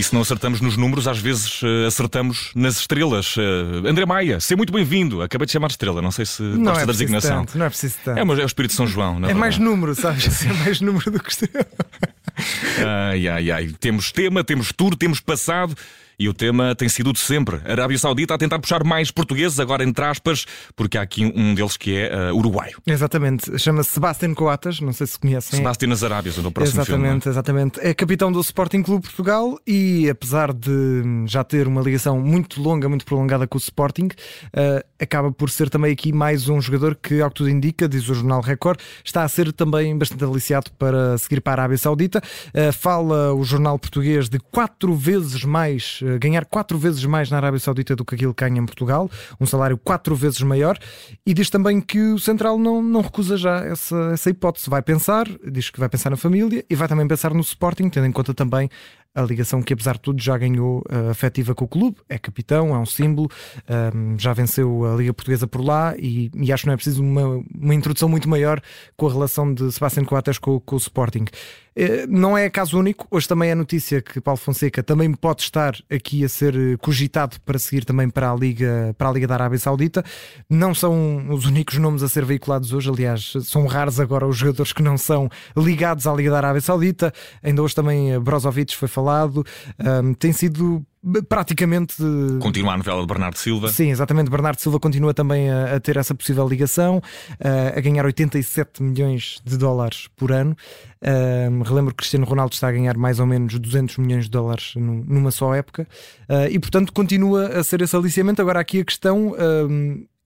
E se não acertamos nos números, às vezes uh, acertamos nas estrelas. Uh, André Maia, seja muito bem-vindo. Acabei de chamar de estrela, não sei se não gosta é da designação. Tanto, não é preciso tanto. É, mas é o Espírito de São João. é verdade. mais número, sabes? É mais número do que estrela. ai, ai, ai. Temos tema, temos tour, temos passado. E o tema tem sido de sempre. A Arábia Saudita a tentar puxar mais portugueses, agora entre aspas, porque há aqui um deles que é uh, uruguaio. Exatamente. Chama-se Sebastián Coatas, não sei se conhecem. Sebastián nas Arábias, no próximo exatamente, filme. Exatamente, É capitão do Sporting Clube Portugal e, apesar de já ter uma ligação muito longa, muito prolongada com o Sporting, uh, acaba por ser também aqui mais um jogador que, ao que tudo indica, diz o jornal Record, está a ser também bastante aliciado para seguir para a Arábia Saudita. Uh, fala o jornal português de quatro vezes mais ganhar quatro vezes mais na Arábia Saudita do que aquilo que ganha em Portugal, um salário quatro vezes maior, e diz também que o Central não, não recusa já essa, essa hipótese. Vai pensar, diz que vai pensar na família e vai também pensar no Sporting, tendo em conta também a ligação que, apesar de tudo, já ganhou uh, afetiva com o clube, é capitão, é um símbolo, um, já venceu a Liga Portuguesa por lá e, e, acho que não é preciso uma, uma introdução muito maior com a relação de Sebastião Coates com, com o Sporting. Uh, não é caso único, hoje também é notícia que Paulo Fonseca também pode estar aqui a ser cogitado para seguir também para a Liga, para a Liga da Arábia Saudita. Não são os únicos nomes a ser veiculados hoje, aliás, são raros agora os jogadores que não são ligados à Liga da Arábia Saudita. Ainda hoje também Brozovic foi falado. Um, tem sido praticamente. Continua a novela de Bernardo Silva. Sim, exatamente. Bernardo Silva continua também a, a ter essa possível ligação, uh, a ganhar 87 milhões de dólares por ano. Uh, relembro que Cristiano Ronaldo está a ganhar mais ou menos 200 milhões de dólares numa só época uh, e, portanto, continua a ser esse aliciamento. Agora, aqui a questão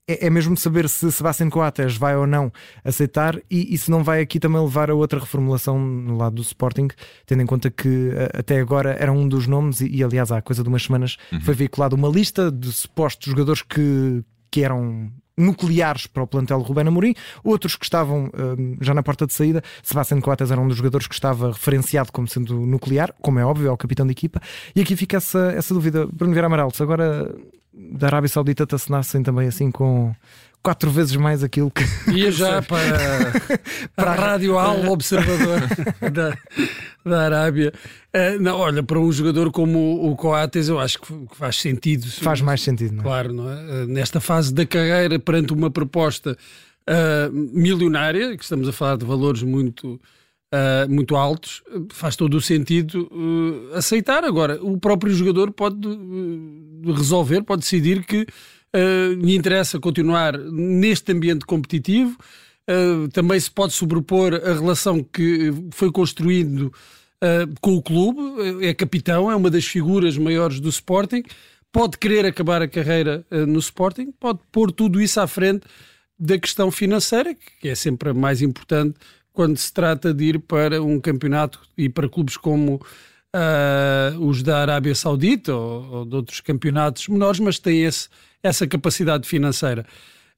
é, é mesmo saber se Sebastián Coates vai ou não aceitar e, e, se não vai aqui também levar a outra reformulação no lado do Sporting, tendo em conta que até agora era um dos nomes e, e aliás há coisa de umas semanas uhum. foi veiculada uma lista de supostos jogadores que, que eram nucleares para o plantel Rubén Amorim, outros que estavam uh, já na porta de saída. Sebastián Coates era um dos jogadores que estava referenciado como sendo nuclear, como é óbvio, é o capitão da equipa. E aqui fica essa, essa dúvida. Bruno Vieira Amaral, se agora da Arábia Saudita te assinassem também assim com quatro vezes mais aquilo que. Ia já para, para a Rádio Al Observador da, da Arábia. Uh, não, olha, para um jogador como o Coates, eu acho que faz sentido. Faz mais sentido, não é? Claro, não é? Uh, nesta fase da carreira, perante uma proposta uh, milionária, que estamos a falar de valores muito. Uh, muito altos, faz todo o sentido uh, aceitar. Agora, o próprio jogador pode uh, resolver, pode decidir que lhe interessa continuar neste ambiente competitivo. também se pode sobrepor a relação que foi construindo com o clube. É capitão, é uma das figuras maiores do Sporting. Pode querer acabar a carreira no Sporting, pode pôr tudo isso à frente da questão financeira, que é sempre a mais importante quando se trata de ir para um campeonato e para clubes como uh, os da Arábia Saudita ou, ou, de outros campeonatos menores, mas têm esse, essa capacidade financeira.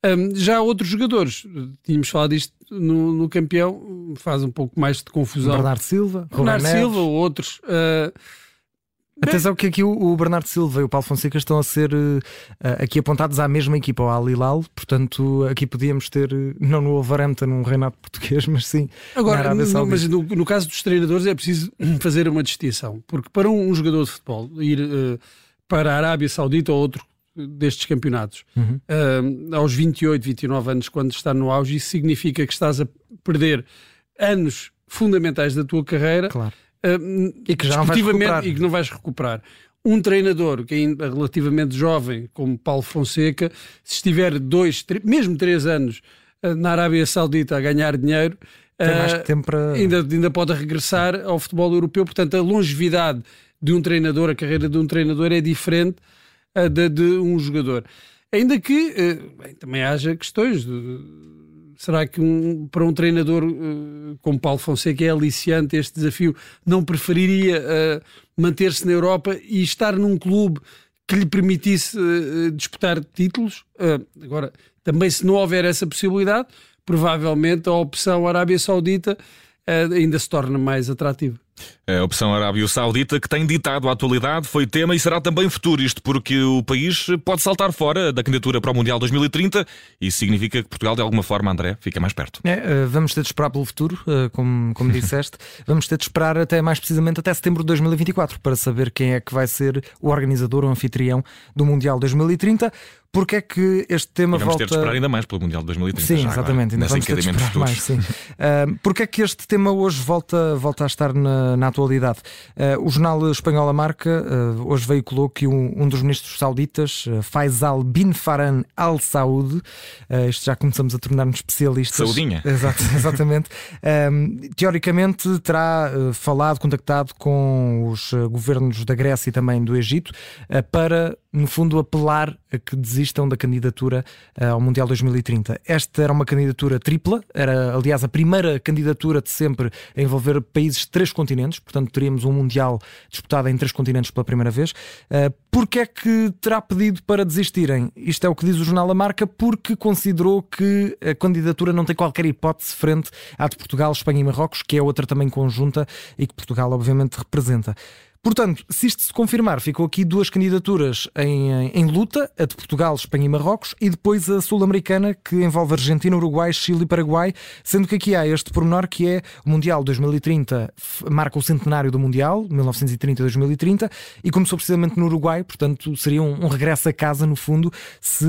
Um, já outros jogadores, tínhamos falado disto no, no, campeão, faz um pouco mais de confusão. Bernardo Silva, Bernardo Silva ou outros. Uh, Atenção que aqui o, Bernardo Silva e o Paulo Fonseca estão a ser uh, aqui apontados à mesma equipa, ao Al Hilal, portanto aqui podíamos ter, não no Wolverhampton, um Renato português, mas sim Agora, Saudita. mas no, no, caso dos treinadores é preciso fazer uma distinção, porque para um, um jogador de futebol ir uh, para a Arábia Saudita ou outro destes campeonatos uhum. uh, aos 28, 29 anos, quando está no auge, isso significa que estás a perder anos fundamentais da tua carreira. Claro uh, e que já não vais recuperar. e que não vais recuperar. Um treinador que ainda é relativamente jovem, como Paulo Fonseca, se estiver dois, três, mesmo três anos uh, na Arábia Saudita a ganhar dinheiro, uh, tempo para... ainda, ainda pode regressar ao futebol europeu. Portanto, a longevidade de um treinador, a carreira de um treinador é diferente uh, da de um jogador. Ainda que bem, também haja questões de, será que um, para um treinador uh, como Paulo Fonseca é aliciante este desafio? Não preferiria uh, manter-se na Europa e estar num clube que lhe permitisse uh, disputar títulos? agora, também se não houver essa possibilidade, provavelmente a opção Arábia Saudita ainda se torna mais atrativa. A opção Arábia Saudita, que tem ditado a atualidade, foi tema e será também futuro. Isto porque o país pode saltar fora da candidatura para o Mundial 2030 e significa que Portugal, de alguma forma, André, fica mais perto. É, eh, vamos ter de esperar pelo futuro, eh, como, como disseste. vamos ter de esperar até mais precisamente até setembro de 2024 para saber quem é que vai ser o organizador ou anfitrião do Mundial 2030. Porque é que este tema e vamos volta... ter de esperar ainda mais pelo Mundial de 2030. Sim, exatamente. Ainda vamos ter de esperar mais, sim. uh, porque é que este tema hoje volta, volta a estar na, na atualidade? Uh, o jornal espanhol A Marca uh, hoje veiculou que um, um dos ministros sauditas, Faisal bin Farhan Al Saud, este já começamos a tornar-nos especialistas. Saudinha. Exato, exatamente. teoricamente terá falado, contactado com os governos da Grécia e também do Egito para, no fundo, apelar a que desistam da candidatura ao Mundial 2030. Esta era uma candidatura tripla, era aliás a primeira candidatura de sempre a envolver países de três continentes, portanto teríamos um Mundial disputado em três continentes pela primeira vez. Uh, Porquê é que terá pedido para desistirem? Isto é o que diz o jornal A Marca, porque considerou que a candidatura não tem qualquer hipótese frente à de Portugal, Espanha e Marrocos, que é outra também conjunta e que Portugal obviamente representa. Portanto, se isto se confirmar, ficou aqui duas candidaturas em, em, luta, a de Portugal, Espanha e Marrocos, e depois a sul-americana, que envolve Argentina, Uruguai, Chile e Paraguai, sendo que aqui há este pormenor que é o Mundial 2030 marca o centenário do Mundial, 1930-2030, e começou precisamente no Uruguai, portanto seria um, um regresso a casa, no fundo, se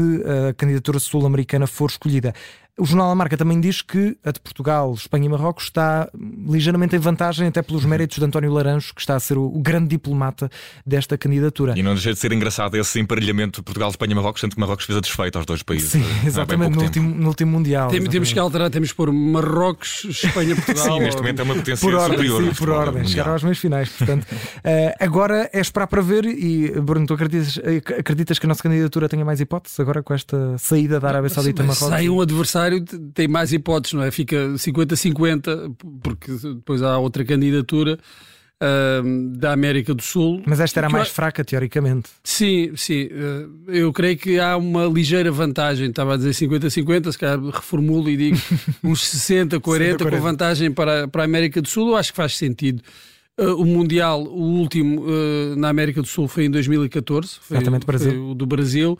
a candidatura sul-americana for escolhida. O Jornal da Marca também diz que a de Portugal, Espanha e Marrocos está ligeiramente em vantagem, até pelos méritos de António Laranjo, que está a ser o, o grande diplomata desta candidatura. E não deixa de ser engraçado esse emparelhamento Portugal, Espanha e Marrocos, sendo que Marrocos fez a desfeito aos dois países. Sim, exatamente, no último, no último, Mundial. Tem, temos que alterar, temos que pôr Marrocos, Espanha, Portugal. sim, neste momento é uma potência por ordem, superior. Sim, por ordem, chegaram aos meios finais. Portanto, uh, agora é esperar para ver. E Bruno, tu acreditas, acreditas que a nossa candidatura tenha mais hipóteses agora com esta saída da Arábia Saudita a Marrocos? Sai um adversário, tem mais hipóteses, não é? Fica 50-50, porque depois há outra candidatura. Uh, da América do Sul. Mas esta era mais eu... fraca, teoricamente. Sim, sim. Uh, eu creio que há uma ligeira vantagem. Estava a dizer 50-50, se calhar reformulo e digo uns 60-40 com vantagem para, para a América do Sul. Eu acho que faz sentido. Uh, o Mundial, o último na América do Sul foi em 2014. Foi, Exatamente, Brasil. Foi o do Brasil.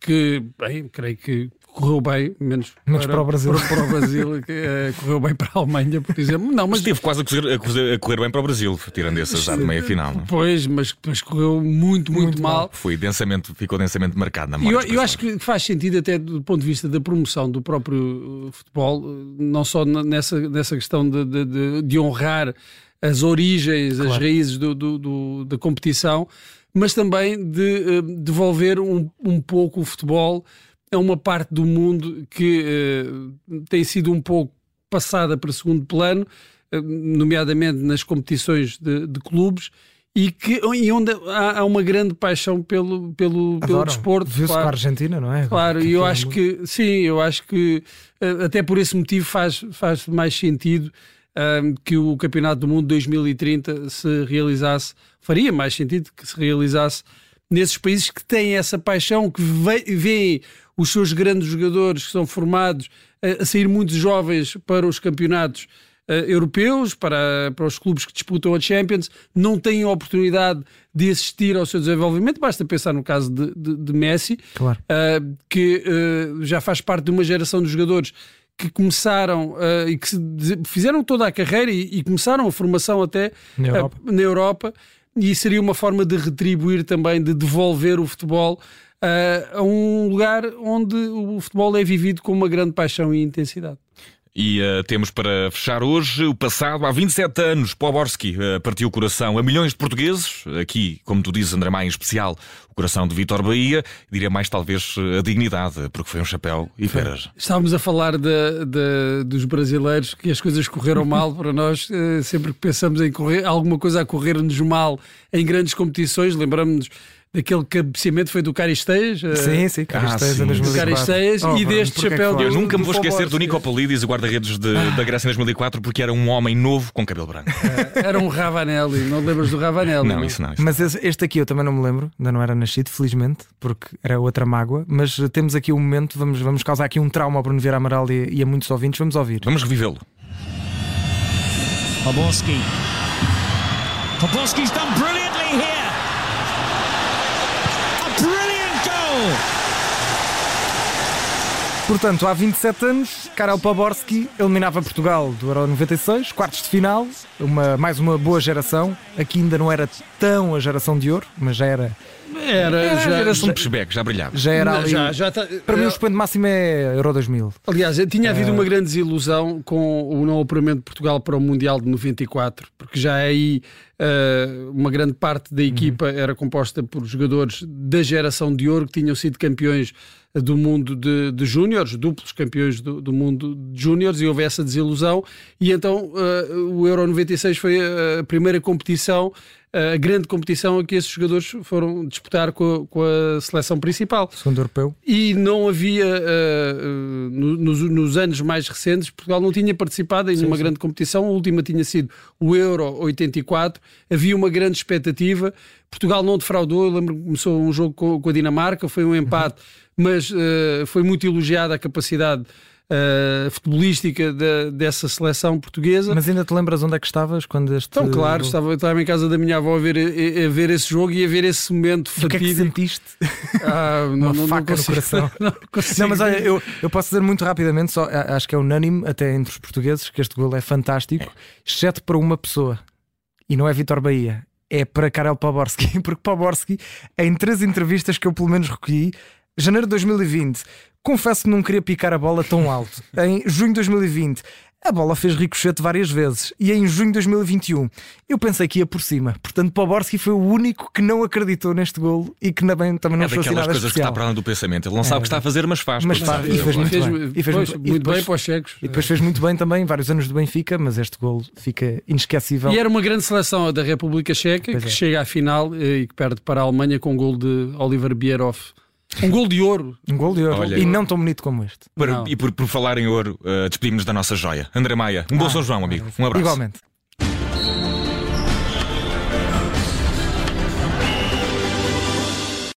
que, bem, creio que correu bem, menos, menos para, para, o Brasil. Para, para o Brasil que, uh, correu bem para a Alemanha, por exemplo. Não, mas esteve quase a correr, a, correr, bem para o Brasil, tirando esse azar de meia final. Não? É? Pois, mas depois correu muito, muito, muito mal. mal. Foi densamente, ficou densamente marcado na memória. Eu, eu acho que faz sentido, até do ponto de vista da promoção do próprio uh, futebol, uh, não só nessa, nessa questão de, de, de, de honrar as origens, claro. as raízes do, do, do, da competição, mas também de uh, devolver um, um pouco o futebol é uma parte do mundo que uh, tem sido um pouco passada para segundo plano, uh, nomeadamente nas competições de, de, clubes. E, que, e onde há, há uma grande paixão pelo, pelo, pelo desporto. Viu-se claro. com a Argentina, não é? Claro, e eu acho que, sim, eu acho que uh, até por esse motivo faz, faz mais sentido que o Campeonato do Mundo 2030 se realizasse, faria mais sentido que se realizasse nesses países que têm essa paixão, que veem os seus grandes jogadores que são formados a, a sair muito jovens para os campeonatos uh, europeus, para, para os clubes que disputam a Champions, não têm a oportunidade de assistir ao seu desenvolvimento. Basta pensar no caso de, de, de Messi, claro. uh, que uh, já faz parte de uma geração de jogadores que começaram uh, e que fizeram toda a carreira e, e começaram a formação até na Europa. Uh, na Europa. e seria uma forma de retribuir também, de devolver o futebol uh, a um lugar onde o futebol é vivido com uma grande paixão e intensidade. E uh, temos para fechar hoje o passado. Há 27 anos, Poborski uh, partiu o coração a milhões de portugueses. Aqui, como tu dizes, André Maia, em especial, o coração de Vitor Bahia. Diria mais, talvez, a dignidade, porque foi um chapéu e peras. Estávamos a falar de, de, dos brasileiros, que as coisas correram mal para nós. Uh, sempre que pensamos em correr, alguma coisa a correr-nos mal em grandes competições, lembramos-nos daquele cabeceamento foi do Caristeias. Eh, sim, sim, Caristeias ah, em 2004. Caristeias oh, e deste chapéu do, Eu nunca me vou esquecer do Nico Polidis, o guarda-redes ah. da Grécia em 2004, porque era um homem novo com cabelo branco. Eh, era um Ravanelli, não lembras do Ravanelli? Não, não? isso não. Isso mas este aqui eu também não me lembro, ainda não era nascido, felizmente, porque era outra mágoa. Mas temos aqui um momento, vamos, vamos causar aqui um trauma ao Bruno Vieira Amaral e, e a muitos ouvintes, vamos ouvir. Vamos revivê-lo. Babonski Poborski's done brilliantly here. A brilliant goal. Portanto, há 27 anos, Karel Poborski eliminava Portugal do Euro 96, quartos de final, uma, mais uma boa geração. Aqui ainda não era tão a geração de ouro, mas já era. Era, É, a já, geração já, de Pesbeck, já brilhava. Já era ali. já, já tá- Para mim, o expoente máximo é Euro 2000. Aliás, tinha havido Eh, uma grande desilusão com o não apuramento de Portugal para o Mundial de 94, porque já aí eh, uma grande parte da equipa era composta por jogadores da geração de ouro que tinham sido campeões do mundo de, de júniores, duplos campeões do, do mundo de júniores, e houve essa desilusão. E então eh, o Euro 96 foi a primeira competição, a grande competição que esses jogadores foram disputar com a, com a seleção principal. Segundo europeu. E não havia, no- nos, nos anos mais recentes, Portugal não tinha participado em nenhuma grande competição. A última tinha sido o Euro 84. Havia uma grande expectativa. Portugal não defraudou. Eu lembro que começou um jogo com, com a Dinamarca, foi um empate, mas eh, foi muito elogiada a capacidade eh, futebolística da- dessa seleção portuguesa. Mas ainda te lembras onde é que estavas quando este. Então, claro, estava, estava em casa da minha avó a ver, a, a ver esse jogo e a ver esse momento O que é que fatídico. sentiste? Ah, não, Uma não, não faca no consigo- coração. não. Não, mas olha, eu, eu posso dizer muito rapidamente, só, acho que é unânime, até entre os portugueses, que este gol é fantástico, exceto para uma pessoa. E não é Vitor Bahia, é para Karel Poborski, porque Poborski, em três entrevistas que eu pelo menos recolhi, janeiro de 2020, confesso que não queria picar a bola tão alto. Em junho de 2020, a bola fez ricochete várias vezes. E em junho de 2021, eu pensei que ia por cima. Portanto, Poborski foi o único que não acreditou neste golo e que também, também não É daquelas nada coisas que especial. está para além do pensamento. Ele não sabe o que está a fazer, mas faz. Mas faz, e fez muito fez, bem. E fez pois, muito- e depois- bem para os checos. E depois fez muito bem também, vários anos do Benfica, mas este golo fica inesquecível. E era uma grande seleção a da República Checa Pois que é. chega à final eh, e que perde para a Alemanha com um gol de Oliver Bierhoff. Um gol de ouro. Um gol de ouro. Olha, e não tão bonito como este. Para- e por, por falar em ouro, uh, despedimos-nos da nossa joia. André Maia, um bom Ah, São João, amigo. Um abraço. Igualmente.